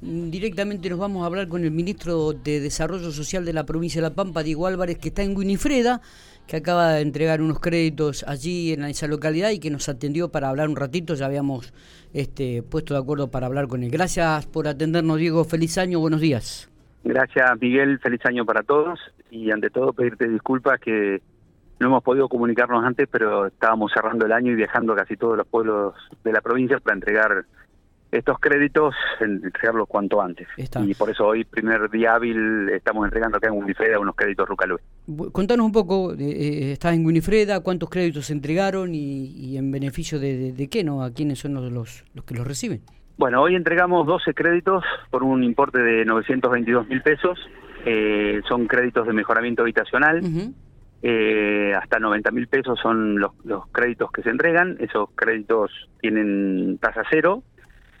Directamente nos vamos a hablar con el ministro de Desarrollo Social de la provincia de La Pampa, Diego Álvarez, que está en Winifreda, que acaba de entregar unos créditos allí en esa localidad y que nos atendió para hablar un ratito. Ya habíamos este, puesto de acuerdo para hablar con él. Gracias por atendernos, Diego. Feliz año, buenos días. Gracias, Miguel. Feliz año para todos. Y ante todo, pedirte disculpas que no hemos podido comunicarnos antes, pero estábamos cerrando el año y viajando a casi todos los pueblos de la provincia para entregar estos créditos, entregarlos cuanto antes. Y por eso hoy, primer día hábil, estamos entregando acá en Winifreda unos créditos Rucalú. Contanos un poco, eh, eh, estás en Winifreda, cuántos créditos se entregaron y, en beneficio de, qué, ¿no? ¿A quiénes son los, los, que los reciben? Bueno, hoy entregamos 12 créditos por un importe de 922 mil pesos. Eh, son créditos de mejoramiento habitacional. Eh, hasta 90 mil pesos son los, los, créditos que se entregan. Esos créditos tienen tasa cero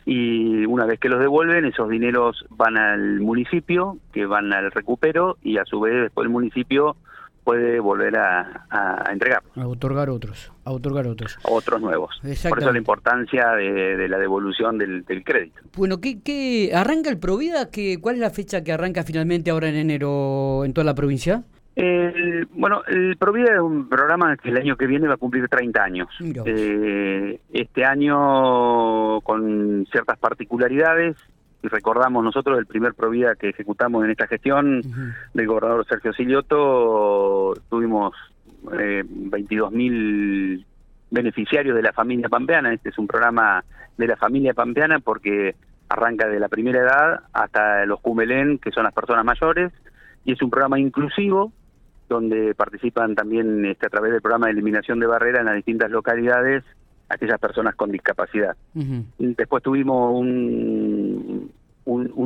y una vez que los devuelven, esos dineros van al municipio, que van al recupero y a su vez después el municipio puede volver a, a, entregar. A otorgar otros, a otorgar otros. Otros nuevos. Por eso la importancia de, la devolución del, crédito. Bueno, ¿qué, ¿qué, arranca el Provida? ¿Qué, ¿Cuál es la fecha que arranca finalmente ahora en enero en toda la provincia? El, bueno, el Provida es un programa que el año que viene va a cumplir 30 años. Eh, este año con ciertas particularidades, y recordamos nosotros el primer Provida que ejecutamos en esta gestión del gobernador Sergio Silioto, tuvimos eh, 22.000 beneficiarios de la familia pampeana. Este es un programa de la familia pampeana porque arranca de la primera edad hasta los cumelén, que son las personas mayores, y es un programa inclusivo donde participan también este, a través del programa de eliminación de barreras en las distintas localidades aquellas personas con discapacidad. Después tuvimos un,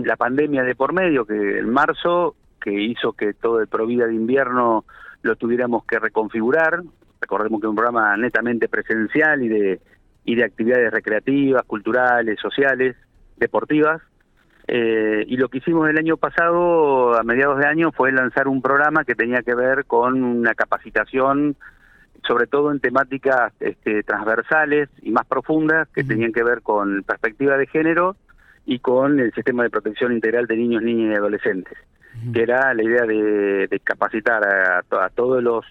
la pandemia de por medio, que en marzo, que hizo que todo el Provida de invierno lo tuviéramos que reconfigurar. Recordemos que es un programa netamente presencial y de, y de actividades recreativas, culturales, sociales, deportivas. Eh, y lo que hicimos el año pasado, a mediados de año, fue lanzar un programa que tenía que ver con una capacitación, sobre todo en temáticas este, transversales y más profundas, que tenían que ver con perspectiva de género y con el sistema de protección integral de niños, niñas y adolescentes, que era la idea de, capacitar a, a todos los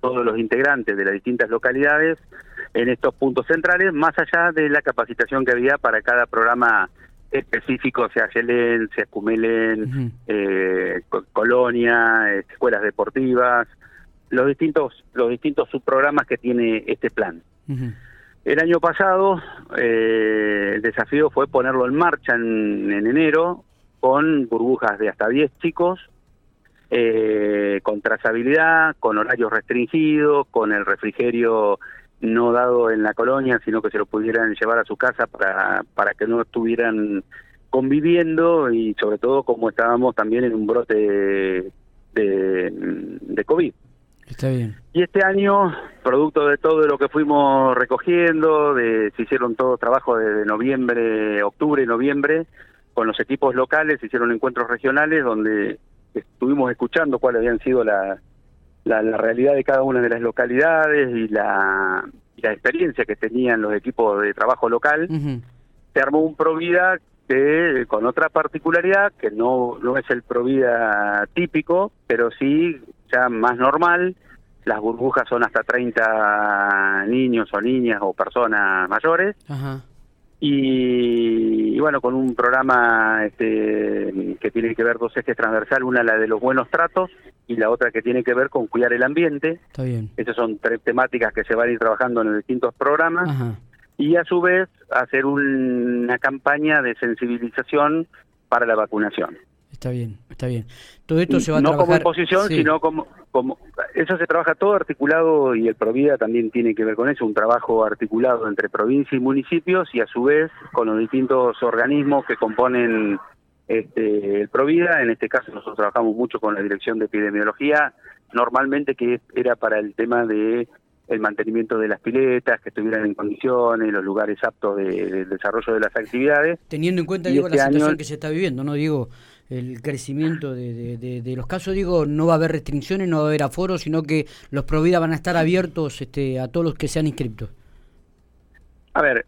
todos los integrantes de las distintas localidades en estos puntos centrales, más allá de la capacitación que había para cada programa específicos, sea Yelén, sea Cumelen, eh, Colonia, escuelas deportivas, los distintos, los distintos subprogramas que tiene este plan. El año pasado eh, el desafío fue ponerlo en marcha en, enero con burbujas de hasta 10 chicos, eh, con trazabilidad, con horarios restringidos, con el refrigerio no dado en la colonia, sino que se lo pudieran llevar a su casa para, para que no estuvieran conviviendo y sobre todo como estábamos también en un brote de, de, COVID. Está bien. Y este año, producto de todo lo que fuimos recogiendo, de, se hicieron todos trabajos desde noviembre, octubre, noviembre, con los equipos locales, se hicieron encuentros regionales donde estuvimos escuchando cuáles habían sido las la, realidad de cada una de las localidades y la, la experiencia que tenían los equipos de trabajo local, se armó un Provida que con otra particularidad, que no, no es el Provida típico, pero sí ya más normal, las burbujas son hasta 30 niños o niñas o personas mayores, y, bueno, con un programa este, que tiene que ver dos ejes transversal, una la de los buenos tratos y la otra que tiene que ver con cuidar el ambiente. Está bien. Esas son tres temáticas que se van a ir trabajando en los distintos programas. Y a su vez hacer una campaña de sensibilización para la vacunación. Está bien, está bien. Todo esto se va a no trabajar... como imposición, sino como, como... Eso se trabaja todo articulado y el Provida también tiene que ver con eso, un trabajo articulado entre provincia y municipios y a su vez con los distintos organismos que componen este, el Provida. En este caso nosotros trabajamos mucho con la Dirección de Epidemiología, normalmente que era para el tema de el mantenimiento de las piletas, que estuvieran en condiciones, los lugares aptos de, desarrollo de las actividades. Teniendo en cuenta, digo, la este situación que se está viviendo, ¿no? Digo, el crecimiento de, de, los casos, digo, no va a haber restricciones, no va a haber aforos, sino que los Provida van a estar abiertos este, a todos los que sean inscriptos. A ver,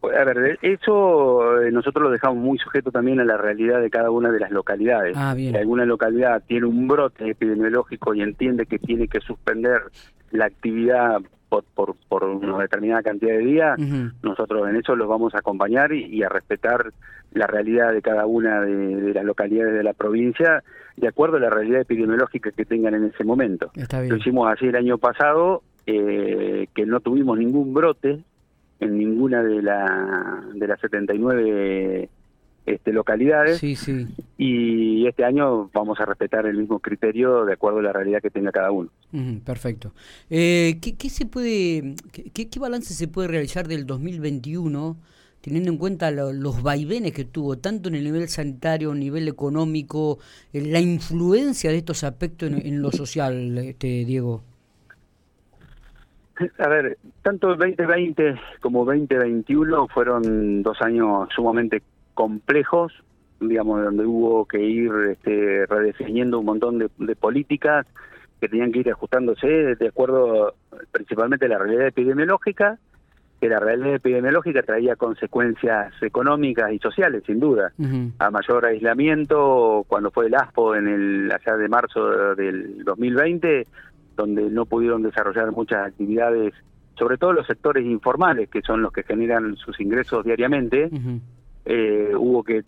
pues, a ver, eso eh, nosotros lo dejamos muy sujeto también a la realidad de cada una de las localidades. Ah, bien. Si alguna localidad tiene un brote epidemiológico y entiende que tiene que suspender la actividad por, por, por una determinada cantidad de días, nosotros en eso los vamos a acompañar y, a respetar la realidad de cada una de, las localidades de la provincia de acuerdo a la realidad epidemiológica que tengan en ese momento. Lo hicimos así el año pasado, eh, que no tuvimos ningún brote en ninguna de, la, de las 79 este, localidades. Sí, sí. Y este año vamos a respetar el mismo criterio de acuerdo a la realidad que tenga cada uno. perfecto. Eh, ¿qué, se puede, qué, qué, balance se puede realizar del 2021 teniendo en cuenta los vaivenes que tuvo tanto en el nivel sanitario, nivel económico, eh, la influencia de estos aspectos en, en lo social, este, Diego? A ver, tanto 2020 como 2021 fueron dos años sumamente complejos, digamos, donde hubo que ir este, redefiniendo un montón de, políticas que tenían que ir ajustándose de acuerdo principalmente a la realidad epidemiológica, que la realidad epidemiológica traía consecuencias económicas y sociales, sin duda. A mayor aislamiento, cuando fue el ASPO en el allá de marzo del 2020, donde no pudieron desarrollar muchas actividades, sobre todo los sectores informales, que son los que generan sus ingresos diariamente, eh, hubo que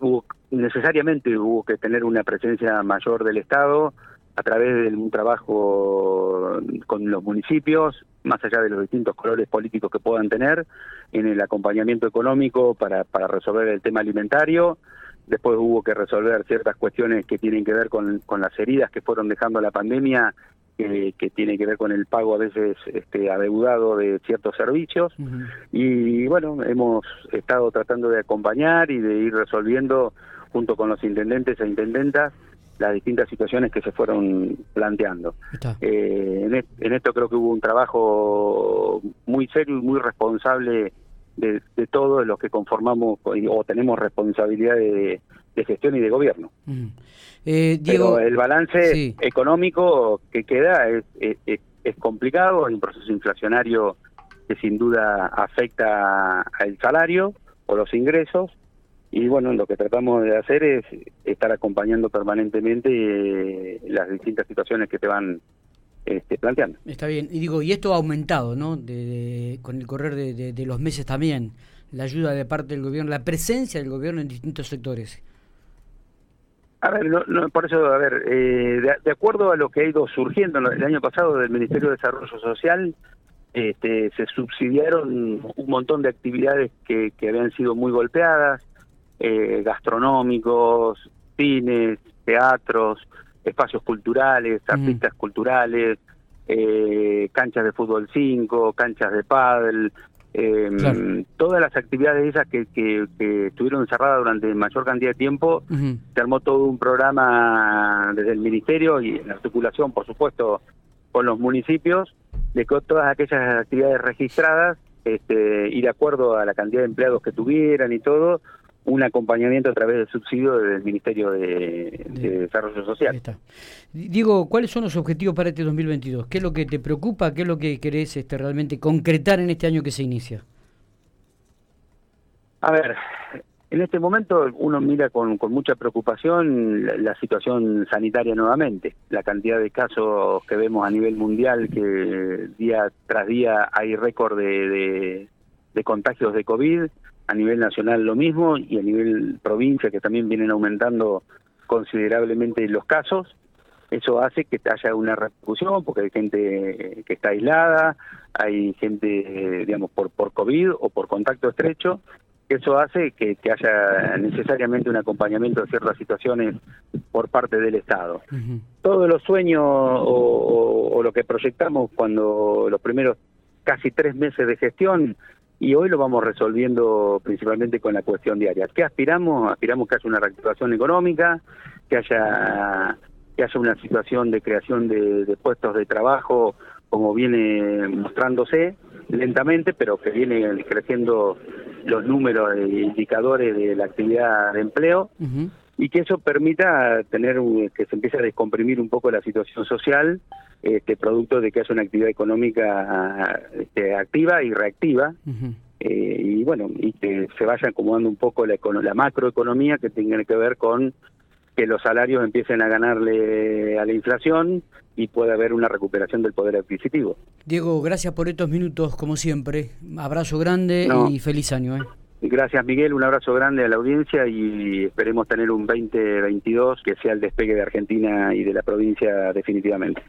hubo necesariamente hubo que tener una presencia mayor del Estado a través de un trabajo con los municipios, más allá de los distintos colores políticos que puedan tener, en el acompañamiento económico para, para resolver el tema alimentario. Después hubo que resolver ciertas cuestiones que tienen que ver con, con las heridas que fueron dejando la pandemia que, tiene que ver con el pago a veces este, adeudado de ciertos servicios. Y bueno, hemos estado tratando de acompañar y de ir resolviendo junto con los intendentes e intendentas las distintas situaciones que se fueron planteando. Eh, en, esto creo que hubo un trabajo muy serio y muy responsable de, todos los que conformamos o tenemos responsabilidad de, gestión y de gobierno. Eh, Pero el balance económico que queda es, es, complicado, hay un proceso inflacionario que sin duda afecta al salario o los ingresos, y bueno, lo que tratamos de hacer es estar acompañando permanentemente eh, las distintas situaciones que te van este, planteando. Está bien, y digo, y esto ha aumentado, ¿no? con el correr de los meses también, la ayuda de parte del gobierno, la presencia del gobierno en distintos sectores. A ver, no, por eso, a ver, eh, de, acuerdo a lo que ha ido surgiendo el año pasado del Ministerio de Desarrollo Social, este, se subsidiaron un montón de actividades que, que habían sido muy golpeadas, eh, gastronómicos, cines, teatros, espacios culturales, artistas culturales, eh, canchas de fútbol 5, canchas de pádel, eh, Todas las actividades esas que, que, estuvieron cerradas durante mayor cantidad de tiempo, se armó todo un programa desde el Ministerio y en articulación, por supuesto, con los municipios, de que todas aquellas actividades registradas este, y de acuerdo a la cantidad de empleados que tuvieran y todo, un acompañamiento a través del subsidio del Ministerio de, Desarrollo Social. Diego, ¿cuáles son los objetivos para este 2022? ¿Qué es lo que te preocupa? ¿Qué es lo que querés este, realmente concretar en este año que se inicia? A ver, en este momento uno mira con, mucha preocupación la, situación sanitaria nuevamente, la cantidad de casos que vemos a nivel mundial, que día tras día hay récord de, de contagios de COVID, a nivel nacional lo mismo y a nivel provincia que también vienen aumentando considerablemente los casos. Eso hace que haya una repercusión porque hay gente que está aislada, hay gente, digamos, por, por COVID o por contacto estrecho. Eso hace que, haya necesariamente un acompañamiento de ciertas situaciones por parte del Estado. Todos los sueños o, o lo que proyectamos cuando los primeros casi tres meses de gestión y hoy lo vamos resolviendo principalmente con la cuestión diaria. ¿Qué aspiramos? Aspiramos que haya una reactivación económica, que haya que haya una situación de creación de, puestos de trabajo como viene mostrándose lentamente, pero que viene creciendo los números e indicadores de la actividad de empleo y que eso permita tener que se empiece a descomprimir un poco la situación social este producto de que haya una actividad económica este, activa y reactiva y bueno, y que se vaya acomodando un poco la, la macroeconomía que tenga que ver con que los salarios empiecen a ganarle a la inflación y pueda haber una recuperación del poder adquisitivo. Diego, gracias por estos minutos, como siempre. Abrazo grande y feliz año. ¿eh? Gracias Miguel, un abrazo grande a la audiencia y esperemos tener un 2022 que sea el despegue de Argentina y de la provincia definitivamente.